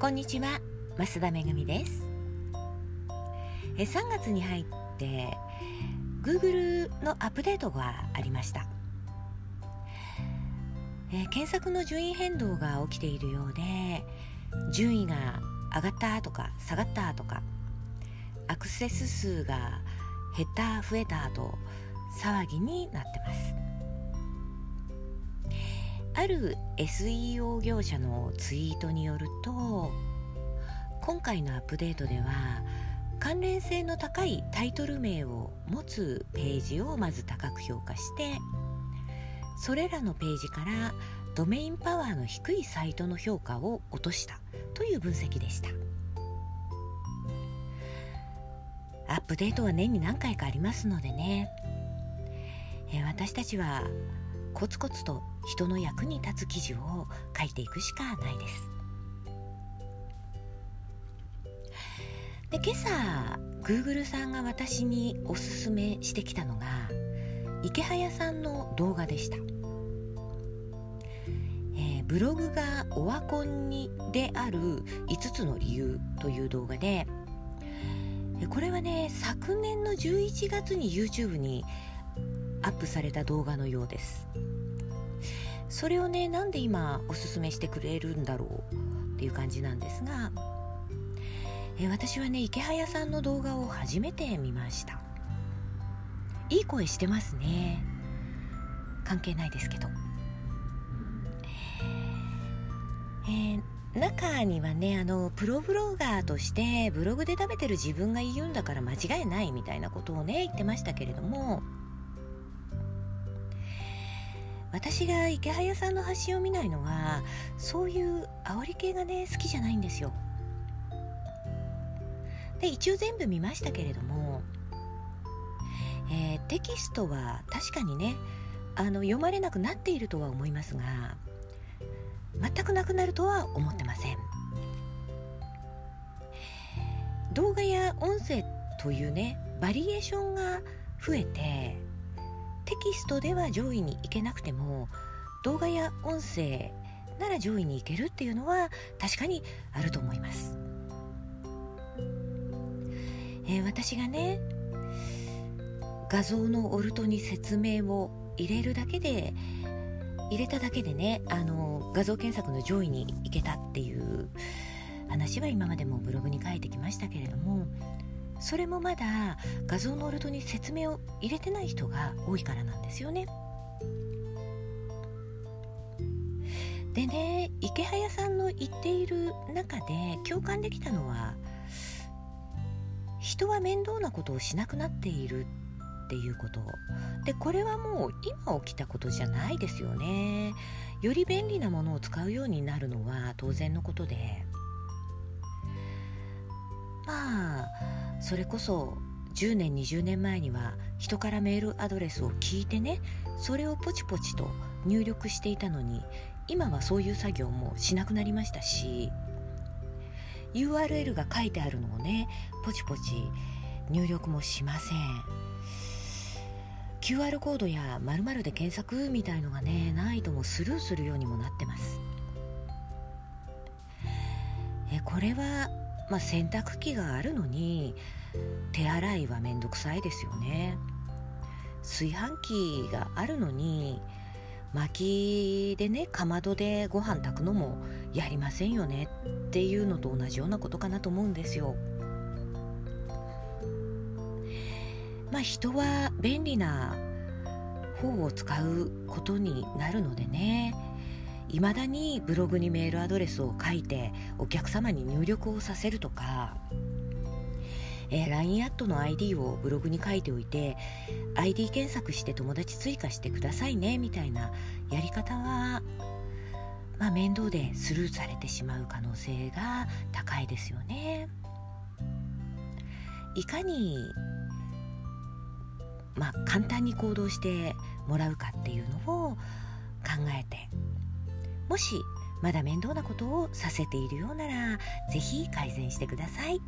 こんにちは増田めぐみです。え3月に入って Google のアップデートがありました。え検索の順位変動が起きているようで順位が上がったとか下がったとかアクセス数が減った増えたと騒ぎになってます。ある SEO 業者のツイートによると今回のアップデートでは関連性の高いタイトル名を持つページをまず高く評価してそれらのページからドメインパワーの低いサイトの評価を落としたという分析でした。アップデートは年に何回かありますのでね、え私たちはコツコツと人の役に立つ記事を書いていくしかないです。で今朝 Google さんが私におすすめしてきたのが池早さんの動画でした、えー、ブログがオワコンにである5つの理由という動画でこれはね昨年の11月に YouTube にアップされた動画のようです。それをねなんで今おすすめしてくれるんだろうっていう感じなんですがえ私はね池早さんの動画を初めて見ました。いい声してますね。関係ないですけど。えー、中にはねあのプロブロガーとしてブログで食べてる自分が言うんだから間違いないみたいなことをね言ってましたけれども私が池早さんの発信を見ないのはそういう煽り系がね好きじゃないんですよ。で一応全部見ましたけれども、えー、テキストは確かにねあの読まれなくなっているとは思いますが全くなくなるとは思ってません。動画や音声というねバリエーションが増えてテキストでは上位に行けなくても動画や音声なら上位に行けるっていうのは確かにあると思います。えー、私がね画像のオルトに説明を入れるだけで入れただけでねあの画像検索の上位に行けたっていう話は今までもブログに書いてきましたけれどもそれもまだ画像のオルトに説明を入れてない人が多いからなんですよね。でね池早さんの言っている中で共感できたのは人は面倒なことをしなくなっているっていうこと。でこれはもう今起きたことじゃないですよね。より便利なものを使うようになるのは当然のことで。まあそれこそ10年20年前には人からメールアドレスを聞いてねそれをポチポチと入力していたのに今はそういう作業もしなくなりましたし URL が書いてあるのをねポチポチ入力もしません。QR コードや〇〇で検索みたいのがねないともスルーするようにもなってます。えこれは、まあ、洗濯機があるのに手洗いはめんどくさいですよね。炊飯器があるのに薪でねかまどでご飯炊くのもやりませんよね。っていうのと同じようなことかなと思うんですよ。まあ人は便利な方を使うことになるのでね。いまだにブログにメールアドレスを書いてお客様に入力をさせるとかえー、LINE アットの ID をブログに書いておいて ID 検索して友達追加してくださいねみたいなやり方はまあ面倒でスルーされてしまう可能性が高いですよね。いかにまあ簡単に行動してもらうかっていうのを考えてもしまだ面倒なことをさせているようなら是非改善してください。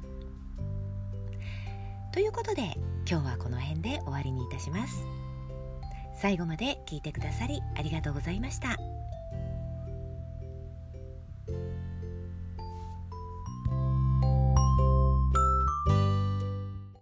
ということで今日はこの辺で終わりにいたします最後まで聞いてくださりありがとうございました